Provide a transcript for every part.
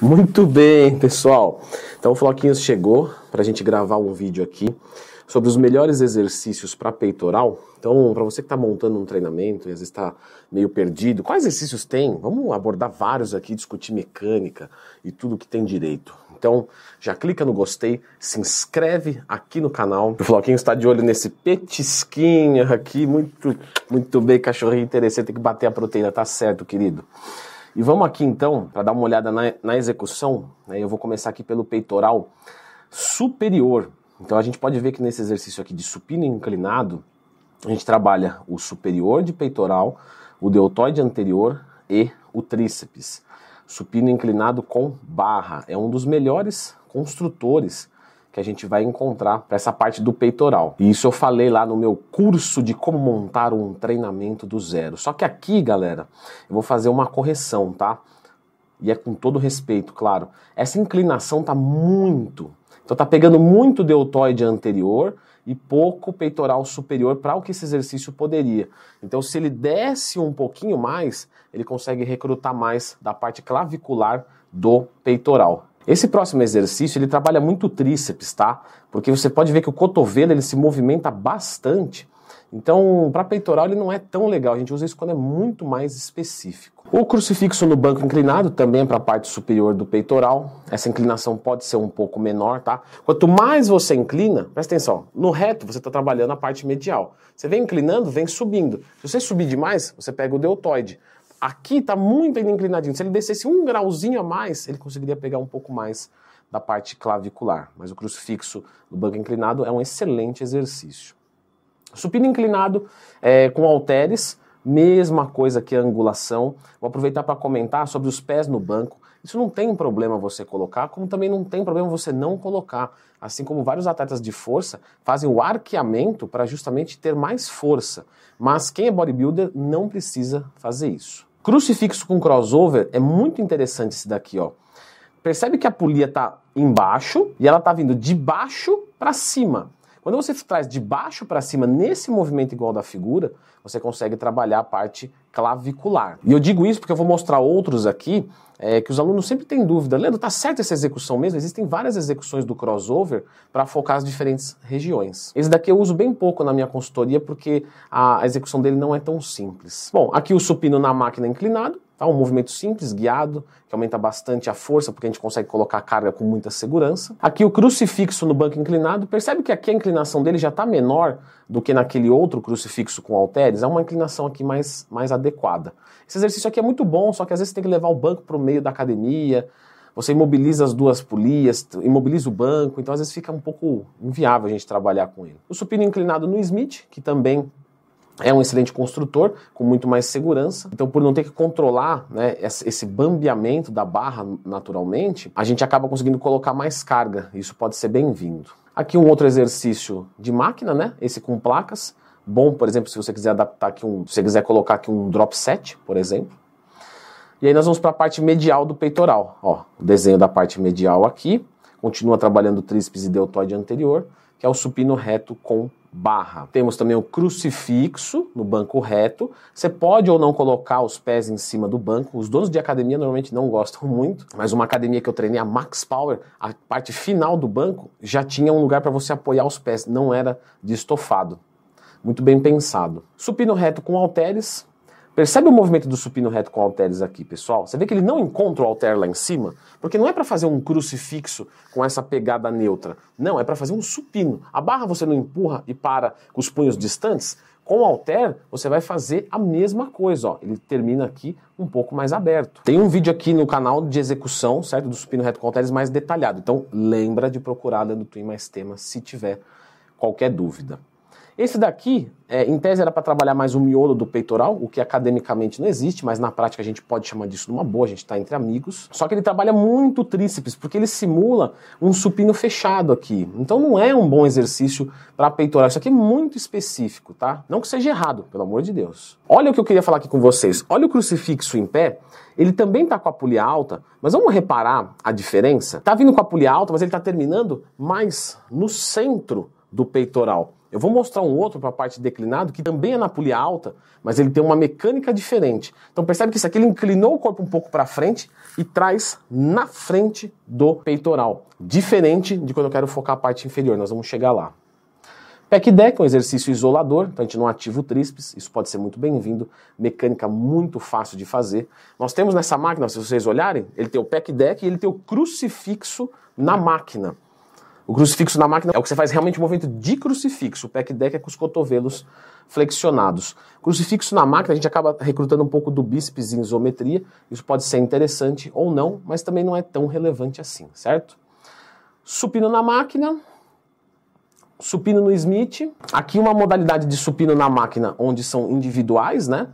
Muito bem, pessoal. Então o Floquinhos chegou para a gente gravar um vídeo aqui sobre os melhores exercícios para peitoral. Então, para você que está montando um treinamento e às vezes está meio perdido, quais exercícios tem? Vamos abordar vários aqui, discutir mecânica e tudo que tem direito. Então, já clica no gostei, se inscreve aqui no canal. O Floquinho está de olho nesse petisquinho aqui, muito, muito bem, cachorrinho interessante, tem que bater a proteína, tá certo, querido. E vamos aqui então, para dar uma olhada na, na execução, né, eu vou começar aqui pelo peitoral superior. Então a gente pode ver que nesse exercício aqui de supino inclinado, a gente trabalha o superior de peitoral, o deltoide anterior e o tríceps. Supino inclinado com barra. É um dos melhores construtores que a gente vai encontrar para essa parte do peitoral. E isso eu falei lá no meu curso de como montar um treinamento do zero. Só que aqui, galera, eu vou fazer uma correção, tá? E é com todo respeito, claro. Essa inclinação tá muito. Então tá pegando muito deltoide anterior e pouco peitoral superior para o que esse exercício poderia. Então, se ele desce um pouquinho mais, ele consegue recrutar mais da parte clavicular do peitoral. Esse próximo exercício, ele trabalha muito o tríceps, tá? Porque você pode ver que o cotovelo, ele se movimenta bastante. Então, para peitoral, ele não é tão legal. A gente usa isso quando é muito mais específico. O crucifixo no banco inclinado também é para a parte superior do peitoral. Essa inclinação pode ser um pouco menor, tá? Quanto mais você inclina, presta atenção, no reto você está trabalhando a parte medial. Você vem inclinando, vem subindo. Se você subir demais, você pega o deltoide. Aqui está muito ainda inclinadinho. Se ele descesse um grauzinho a mais, ele conseguiria pegar um pouco mais da parte clavicular. Mas o crucifixo no banco inclinado é um excelente exercício. Supino inclinado é, com halteres, mesma coisa que a angulação. Vou aproveitar para comentar sobre os pés no banco. Isso não tem problema você colocar, como também não tem problema você não colocar. Assim como vários atletas de força fazem o arqueamento para justamente ter mais força. Mas quem é bodybuilder não precisa fazer isso. Crucifixo com crossover é muito interessante esse daqui, ó. Percebe que a polia está embaixo e ela está vindo de baixo para cima. Quando você traz de baixo para cima nesse movimento igual da figura, você consegue trabalhar a parte clavicular. E eu digo isso porque eu vou mostrar outros aqui é, que os alunos sempre têm dúvida. Leandro, tá certa essa execução mesmo? Existem várias execuções do crossover para focar as diferentes regiões. Esse daqui eu uso bem pouco na minha consultoria porque a execução dele não é tão simples. Bom, aqui o supino na máquina inclinado, tá? um movimento simples, guiado, que aumenta bastante a força porque a gente consegue colocar a carga com muita segurança. Aqui o crucifixo no banco inclinado, percebe que aqui a inclinação dele já está menor do que naquele outro crucifixo com halteres, é uma inclinação aqui mais, mais adequada. Esse exercício aqui é muito bom, só que às vezes você tem que levar o banco para o meio da academia, você imobiliza as duas polias, imobiliza o banco, então às vezes fica um pouco inviável a gente trabalhar com ele. O supino inclinado no Smith, que também é um excelente construtor, com muito mais segurança. Então, por não ter que controlar né, esse bambeamento da barra naturalmente, a gente acaba conseguindo colocar mais carga. Isso pode ser bem-vindo. Aqui um outro exercício de máquina, né? Esse com placas. Bom, por exemplo, se você quiser adaptar aqui um, se você quiser colocar aqui um drop set, por exemplo. E aí nós vamos para a parte medial do peitoral. Ó, o desenho da parte medial aqui. Continua trabalhando o tríceps e deltoide anterior, que é o supino reto com barra. Temos também o crucifixo no banco reto. Você pode ou não colocar os pés em cima do banco. Os donos de academia normalmente não gostam muito, mas uma academia que eu treinei, a Max Power, a parte final do banco já tinha um lugar para você apoiar os pés, não era de estofado. Muito bem pensado. Supino reto com halteres, Percebe o movimento do supino reto com halteres aqui, pessoal? Você vê que ele não encontra o halter lá em cima? Porque não é para fazer um crucifixo com essa pegada neutra. Não, é para fazer um supino. A barra você não empurra e para com os punhos distantes. Com o halter, você vai fazer a mesma coisa, ó. Ele termina aqui um pouco mais aberto. Tem um vídeo aqui no canal de execução, certo? Do supino reto com halteres mais detalhado. Então, lembra de procurar Leandro Twin mais tema se tiver qualquer dúvida. Esse daqui, é, em tese, era para trabalhar mais o miolo do peitoral, o que academicamente não existe, mas na prática a gente pode chamar disso numa boa, a gente está entre amigos. Só que ele trabalha muito tríceps, porque ele simula um supino fechado aqui. Então não é um bom exercício para peitoral. Isso aqui é muito específico, tá? Não que seja errado, pelo amor de Deus. Olha o que eu queria falar aqui com vocês. Olha o crucifixo em pé. Ele também está com a polia alta, mas vamos reparar a diferença? Tá vindo com a polia alta, mas ele está terminando mais no centro do peitoral. Eu vou mostrar um outro para a parte declinado, que também é na polia alta, mas ele tem uma mecânica diferente. Então percebe que isso aqui ele inclinou o corpo um pouco para frente e traz na frente do peitoral. Diferente de quando eu quero focar a parte inferior, nós vamos chegar lá. Pack deck é um exercício isolador, então a gente não ativa o tríceps, isso pode ser muito bem-vindo, mecânica muito fácil de fazer. Nós temos nessa máquina, se vocês olharem, ele tem o pack deck e ele tem o crucifixo na máquina. O crucifixo na máquina é o que você faz realmente um movimento de crucifixo. O pack deck é com os cotovelos flexionados. Crucifixo na máquina, a gente acaba recrutando um pouco do bíceps em isometria. Isso pode ser interessante ou não, mas também não é tão relevante assim, certo? Supino na máquina, supino no Smith. Aqui uma modalidade de supino na máquina onde são individuais, né?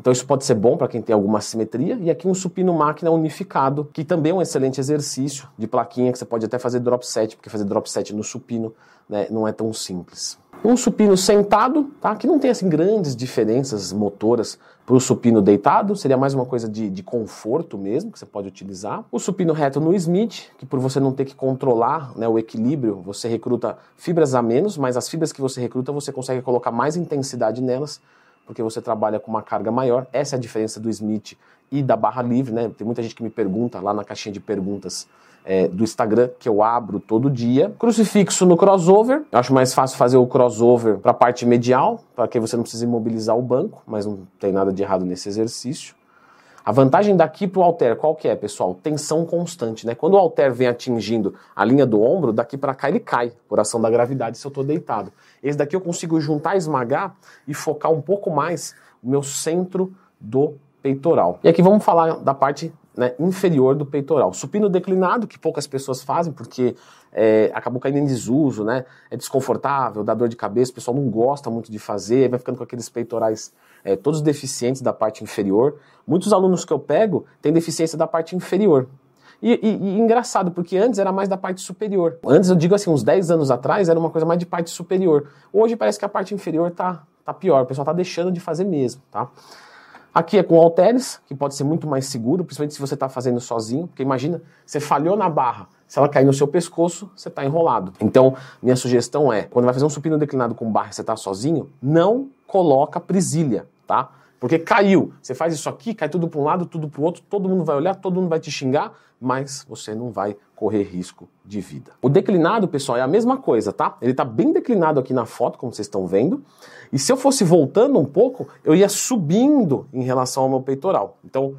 Então isso pode ser bom para quem tem alguma simetria. E aqui um supino máquina unificado, que também é um excelente exercício de plaquinha, que você pode até fazer drop set, porque fazer drop set no supino né, não é tão simples. Um supino sentado, tá? que não tem assim grandes diferenças motoras para o supino deitado, seria mais uma coisa de, de, conforto mesmo, que você pode utilizar. O supino reto no Smith, que por você não ter que controlar né, o equilíbrio, você recruta fibras a menos, mas as fibras que você recruta, você consegue colocar mais intensidade nelas, porque você trabalha com uma carga maior. Essa é a diferença do Smith e da barra livre, né? Tem muita gente que me pergunta lá na caixinha de perguntas é, do Instagram, que eu abro todo dia. Crucifixo no crossover. Eu acho mais fácil fazer o crossover para a parte medial, para que você não precise imobilizar o banco, mas não tem nada de errado nesse exercício. A vantagem daqui para o halter, qual que é, pessoal? Tensão constante, né? Quando o halter vem atingindo a linha do ombro, daqui para cá ele cai, por ação da gravidade, se eu estou deitado. Esse daqui eu consigo juntar, esmagar e focar um pouco mais o meu centro do peitoral. E aqui vamos falar da parte né, inferior do peitoral. Supino declinado, que poucas pessoas fazem, porque é, acabou caindo em desuso, né? É desconfortável, dá dor de cabeça, o pessoal não gosta muito de fazer, vai ficando com aqueles peitorais é, todos deficientes da parte inferior. Muitos alunos que eu pego têm deficiência da parte inferior. E, e, e, engraçado, porque antes era mais da parte superior. Antes, eu digo assim, uns 10 anos atrás, era uma coisa mais de parte superior. Hoje parece que a parte inferior tá, tá pior, o pessoal tá deixando de fazer mesmo, tá? Aqui é com halteres, que pode ser muito mais seguro, principalmente se você está fazendo sozinho, porque imagina, você falhou na barra, se ela cair no seu pescoço, você está enrolado. Então, minha sugestão é, quando vai fazer um supino declinado com barra e você está sozinho, não coloca presilha tá? Porque caiu. Você faz isso aqui, cai tudo para um lado, tudo para o outro, todo mundo vai olhar, todo mundo vai te xingar, mas você não vai correr risco de vida. O declinado, pessoal, é a mesma coisa, tá? Ele está bem declinado aqui na foto, como vocês estão vendo. E se eu fosse voltando um pouco, eu ia subindo em relação ao meu peitoral. Então,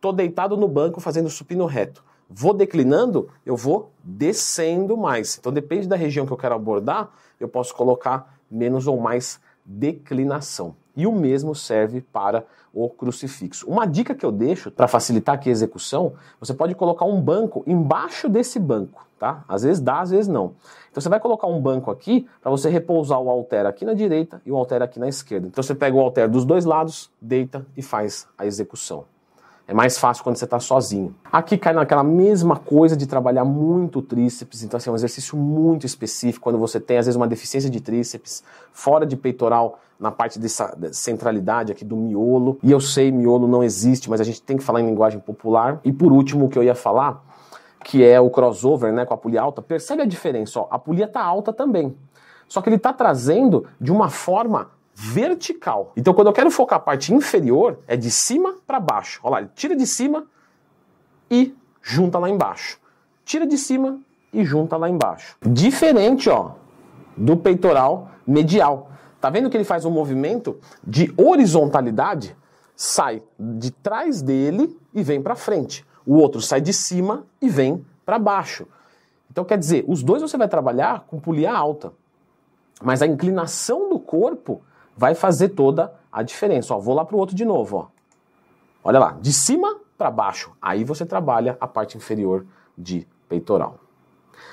tô deitado no banco fazendo supino reto. Vou declinando, eu vou descendo mais. Então, depende da região que eu quero abordar, eu posso colocar menos ou mais declinação. E o mesmo serve para o crucifixo. Uma dica que eu deixo para facilitar aqui a execução, você pode colocar um banco embaixo desse banco, tá? Às vezes dá, às vezes não. Então você vai colocar um banco aqui para você repousar o halter aqui na direita e o halter aqui na esquerda. Então você pega o halter dos dois lados, deita e faz a execução. É mais fácil quando você está sozinho. Aqui cai naquela mesma coisa de trabalhar muito tríceps, então assim, é um exercício muito específico quando você tem às vezes uma deficiência de tríceps, fora de peitoral, na parte dessa centralidade aqui do miolo. E eu sei, miolo não existe, mas a gente tem que falar em linguagem popular. E por último, o que eu ia falar, que é o crossover né, com a polia alta, percebe a diferença, ó, a polia está alta também. Só que ele está trazendo de uma forma vertical. Então, quando eu quero focar a parte inferior, é de cima para baixo. Olha lá, ele tira de cima e junta lá embaixo. Tira de cima e junta lá embaixo. Diferente, ó, do peitoral medial. Tá vendo que ele faz um movimento de horizontalidade? Sai de trás dele e vem para frente. O outro sai de cima e vem para baixo. Então, quer dizer, os dois você vai trabalhar com polia alta. Mas a inclinação do corpo vai fazer toda a diferença. Ó, vou lá para o outro de novo. Ó. Olha lá, de cima para baixo. Aí você trabalha a parte inferior de peitoral.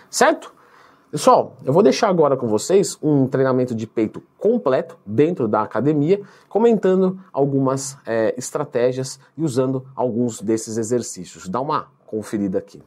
Certo? Pessoal, eu vou deixar agora com vocês um treinamento de peito completo dentro da academia, comentando algumas é, estratégias e usando alguns desses exercícios. Dá uma conferida aqui.